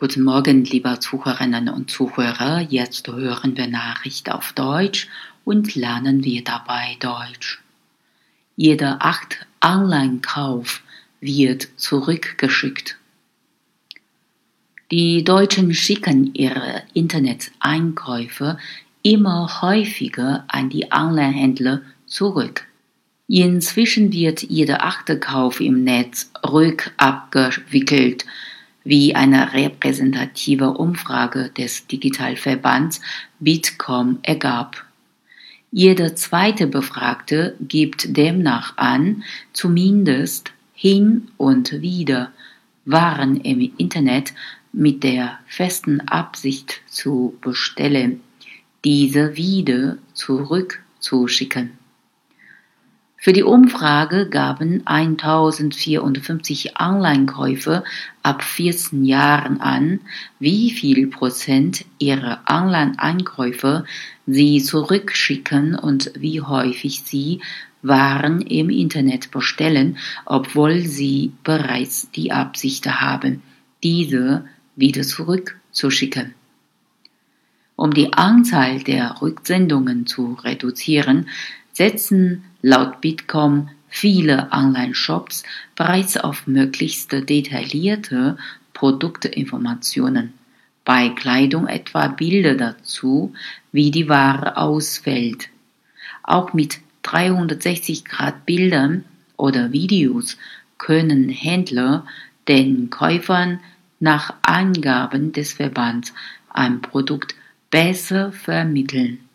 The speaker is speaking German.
Guten Morgen, liebe Zuhörerinnen und Zuhörer. Jetzt hören wir Nachricht auf Deutsch und lernen wir dabei Deutsch. Jeder acht Online-Kauf wird zurückgeschickt. Die Deutschen schicken ihre Internet-Einkäufe immer häufiger an die Online-Händler zurück. Inzwischen wird jeder achte Kauf im Netz rückabgewickelt wie eine repräsentative Umfrage des Digitalverbands Bitkom ergab. Jeder zweite Befragte gibt demnach an, zumindest hin und wieder Waren im Internet mit der festen Absicht zu bestellen, diese wieder zurückzuschicken. Für die Umfrage gaben 1054 Online-Käufer ab 14 Jahren an, wie viel Prozent ihrer Online-Einkäufe sie zurückschicken und wie häufig sie Waren im Internet bestellen, obwohl sie bereits die Absicht haben, diese wieder zurückzuschicken. Um die Anzahl der Rücksendungen zu reduzieren, setzen laut Bitkom viele Online-Shops bereits auf möglichst detaillierte Produktinformationen. Bei Kleidung etwa Bilder dazu, wie die Ware ausfällt. Auch mit 360 Grad Bildern oder Videos können Händler den Käufern nach Angaben des Verbands ein Produkt besser vermitteln.